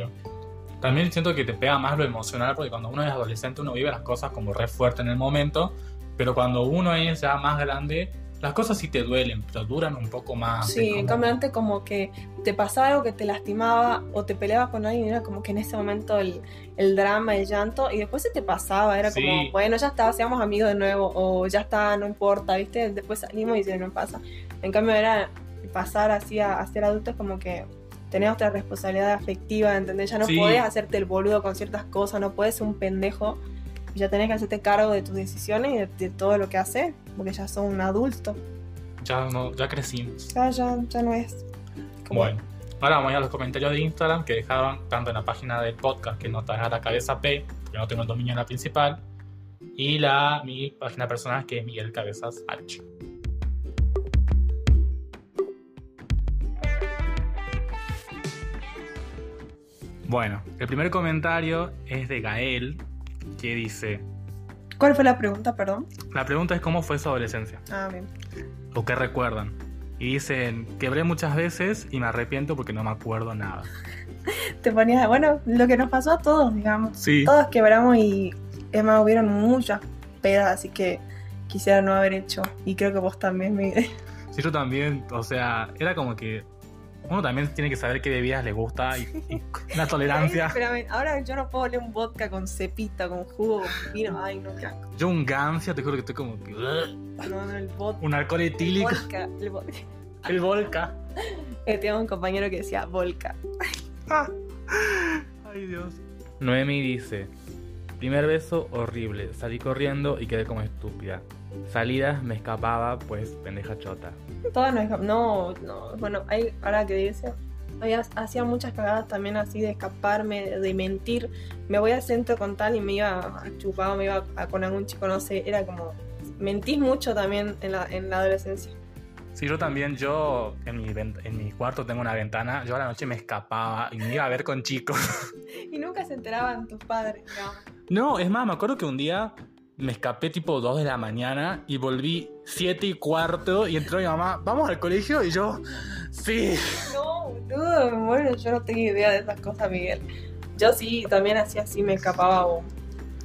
También siento que te pega más lo emocional porque cuando uno es adolescente uno vive las cosas como re fuerte en el momento, pero cuando uno es ya más grande, las cosas sí te duelen, pero duran un poco más. Sí, en cambio antes como que te pasaba algo que te lastimaba o te peleabas con alguien, era como que en ese momento el, el drama, el llanto, y después se te pasaba, era Sí. como, bueno, ya está, seamos amigos de nuevo, o ya está, no importa, ¿viste? Después salimos y se no pasa. En cambio era pasar así a, a ser adultos como que tenés otra responsabilidad afectiva, ¿entendés? Ya no Sí. podés hacerte el boludo con ciertas cosas, no puedes ser un pendejo, ya tenés que hacerte cargo de tus decisiones y de, de todo lo que haces, porque ya sos un adulto. Ya, no, ya crecimos. Ya, ya, ya no es como... Bueno, ahora vamos a ir a los comentarios de Instagram que dejaron tanto en la página del podcast que no a la cabeza P, porque no tengo el dominio en la principal, y la mi página personal que es Miguel Cabezas H. Bueno, el primer comentario es de Gael, que dice, ¿Cuál fue la pregunta, perdón? la pregunta es cómo fue su adolescencia, Ah, bien. o qué recuerdan. Y dicen, quebré muchas veces y me arrepiento porque no me acuerdo nada. Te ponías, bueno, lo que nos pasó a todos, digamos. Sí. Todos quebramos y es más, hubieron muchas pedas, así que quisiera no haber hecho. Y creo que vos también, Miguel. Sí, yo también, o sea, era como que uno también tiene que saber qué bebidas le gusta y, y una tolerancia. Espérame, ahora yo no puedo oler un vodka con cepita, con jugo, con vino. Ay, no, qué asco. Yo un gancia, te juro que estoy como que... No, no, el vodka. Un alcohol El etílico. vodka. El vodka. El. Eh, Tengo un compañero que decía vodka. Ay, Dios. Noemi dice, primer beso horrible, salí corriendo y quedé como estúpida. Salidas me escapaba, pues pendeja chota. Todas nos No, no. Bueno, hay, ahora que dice, había, hacía muchas cagadas también así de escaparme, de, mentir. Me voy al centro con tal y me iba a chupar, me iba a, con algún chico, no sé. Era como. Mentís mucho también en la, en la adolescencia. Sí, yo también, yo en mi, en mi cuarto tengo una ventana, yo a la noche me escapaba y me iba a ver con chicos. Y nunca se enteraban tus padres, digamos. No, es más, me acuerdo que un día me escapé tipo 2 de la mañana y volví 7 y cuarto y entró mi mamá, vamos al colegio y yo, sí. No, boludo, bueno, yo no tengo idea de esas cosas, Miguel. Yo sí, también hacía así, me escapaba o.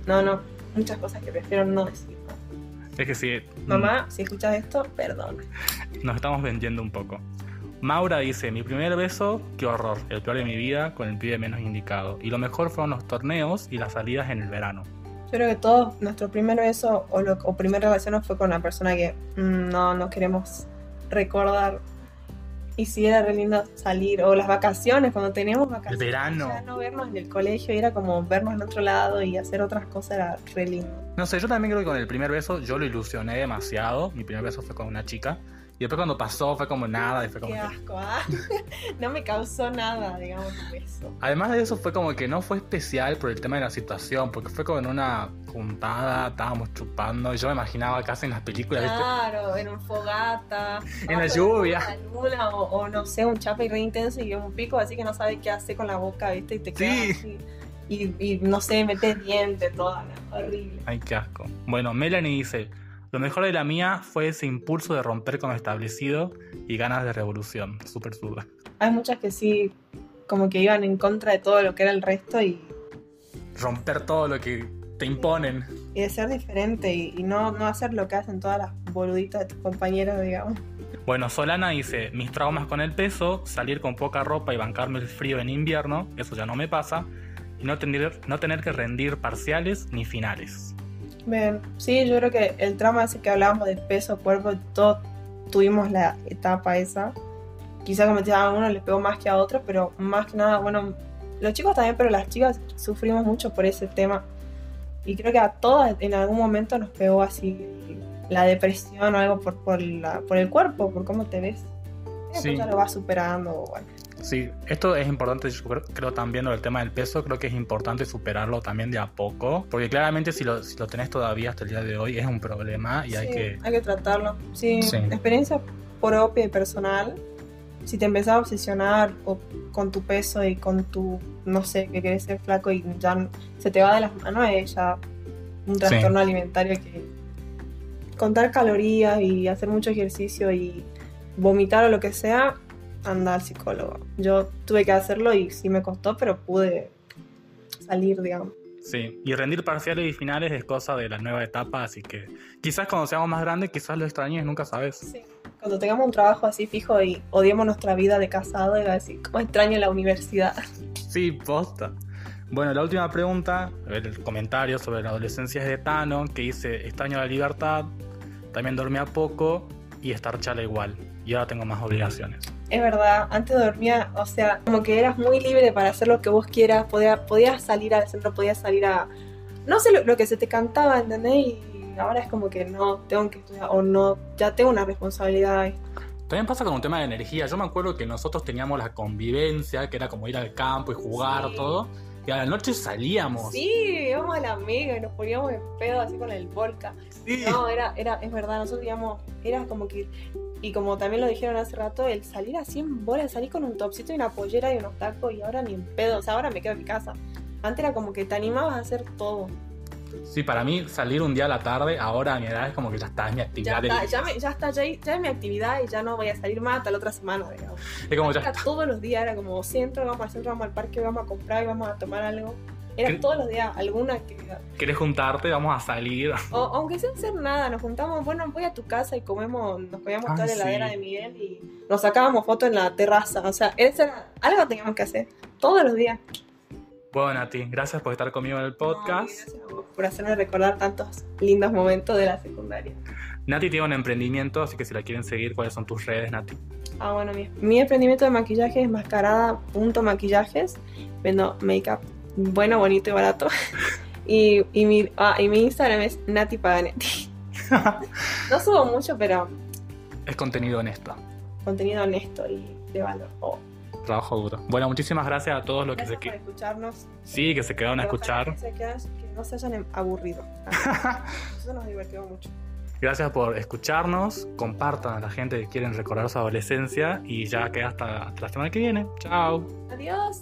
No, no, muchas cosas que prefiero no decir. Es que sí. Mamá, si escuchas esto, perdón. Nos estamos vendiendo un poco. Maura dice, mi primer beso, qué horror, el peor de mi vida, con el pibe menos indicado. Y lo mejor fueron los torneos y las salidas en el verano. Yo creo que todos, nuestro primer beso o, lo, o primera relación fue con una persona que mm, no, no queremos recordar. Y si era re lindo salir, o las vacaciones, cuando teníamos vacaciones. El verano. Ya no vernos en el colegio, era como vernos en otro lado y hacer otras cosas, era re lindo. No sé, yo también creo que con el primer beso yo lo ilusioné demasiado. Mi primer beso fue con una chica. Y después cuando pasó fue como nada y fue como Qué asco, ¿ah? no me causó nada, digamos, un beso. Además de eso fue como que no fue especial por el tema de la situación, porque fue como en una juntada, estábamos chupando y yo me imaginaba casi en las películas, ¿viste? Claro, en un fogata. En la lluvia. La luna, o, o no sé, un chape re intenso y un pico, así que no sabes qué hacer con la boca, ¿viste? Y te quedas Sí. así. Y, y no sé, metes dientes, toda, horrible. Ay, qué asco. Bueno, Melanie dice, lo mejor de la mía fue ese impulso de romper con lo establecido y ganas de revolución. Súper suda. Hay muchas que sí, como que iban en contra de todo lo que era el resto y, Romper todo lo que te imponen. y de ser diferente y, y no, no hacer lo que hacen todas las boluditas de tus compañeros, digamos. Bueno, Solana dice, mis traumas con el peso, salir con poca ropa y bancarme el frío en invierno, eso ya no me pasa, y no tener, no tener que rendir parciales ni finales. Bien, sí, yo creo que el trauma ese que hablábamos de peso, cuerpo, todos tuvimos la etapa esa. Quizá como te a uno le pegó más que a otro, pero más que nada, bueno, los chicos también, pero las chicas sufrimos mucho por ese tema. Y creo que a todas en algún momento nos pegó así la depresión o algo por, por, la, por el cuerpo, por cómo te ves. Después Sí. ya lo vas superando, bueno. Sí, esto es importante, yo creo, creo también lo del tema del peso, creo que es importante superarlo también de a poco, porque claramente si lo, si lo tenés todavía hasta el día de hoy es un problema y hay que... hay que tratarlo. Sí, Sí. experiencia propia y personal. Si te empezás a obsesionar o- con tu peso y con tu, no sé, que querés ser flaco y ya se te va de las manos, es ya un trastorno alimentario que contar calorías y hacer mucho ejercicio y vomitar o lo que sea, anda al psicólogo. Yo tuve que hacerlo y sí me costó, pero pude salir, digamos. Sí, y rendir parciales y finales es cosa de la nueva etapa, así que quizás cuando seamos más grandes, quizás lo extrañes, nunca sabes. Sí. Cuando tengamos un trabajo así fijo y odiemos nuestra vida de casado, y va a decir, ¿cómo extraño la universidad? Sí, posta. Bueno, la última pregunta, el comentario sobre la adolescencia es de Tano, que dice, extraño la libertad, también dormía poco y estar chala igual, y ahora tengo más obligaciones. Es verdad, antes dormía, o sea, como que eras muy libre para hacer lo que vos quieras, podías, podías salir al centro, podías salir a... No sé lo, lo que se te cantaba, ¿entendés? Y ahora es como que no, tengo que estudiar, o no, ya tengo una responsabilidad. También pasa con un tema de energía. Yo me acuerdo que nosotros teníamos la convivencia, que era como ir al campo y jugar, Sí. todo. A la noche salíamos. Sí, íbamos a la mega y nos poníamos en pedo así con el volca. Sí. No, era, era, es verdad, nosotros digamos, era como que, y como también lo dijeron hace rato, el salir así en bola, salir con un topsito y una pollera y unos tacos y ahora ni en pedo, o sea, ahora me quedo en mi casa. Antes era como que te animabas a hacer todo. Sí, para mí salir un día a la tarde, ahora a mi edad es como que ya está, es mi Ya actividad. está, del- ya, me- ya está, ya, ya es mi actividad y ya no voy a salir más hasta la otra semana, digamos. Es como ya está. todos los días, era como centro, vamos al centro, vamos al parque, vamos a comprar y vamos a tomar algo. Era todos los días alguna actividad. ¿Querés juntarte? Vamos a salir. O, aunque sin hacer nada, nos juntamos, bueno, voy a tu casa y comemos, nos comíamos Ah, toda la sí. heladera de Miguel y nos sacábamos fotos en la terraza. O sea, era, algo teníamos que hacer todos los días. Bueno, Nati, gracias por estar conmigo en el podcast. gracias a vos por hacerme recordar tantos lindos momentos de la secundaria. Nati tiene un emprendimiento, así que si la quieren seguir, ¿cuáles son tus redes, Nati? Ah, bueno, mi, mi emprendimiento de maquillaje es mascarada.maquillajes. Vendo make-up bueno, bonito y barato. y, y, mi, ah, y mi Instagram es Nati Paganetti. No subo mucho, pero Es contenido honesto. contenido honesto y de valor. Oh, Trabajo duro. Bueno, muchísimas gracias a todos los que se, gracias por que- escucharnos. sí, que se quedaron a escuchar. Que, se quedan- que no se hayan aburrido. Ah, Nosotros nos divertimos mucho. Gracias por escucharnos. Compartan a la gente que quieren recordar su adolescencia. Y ya queda hasta, hasta la semana que viene. Chao. Adiós.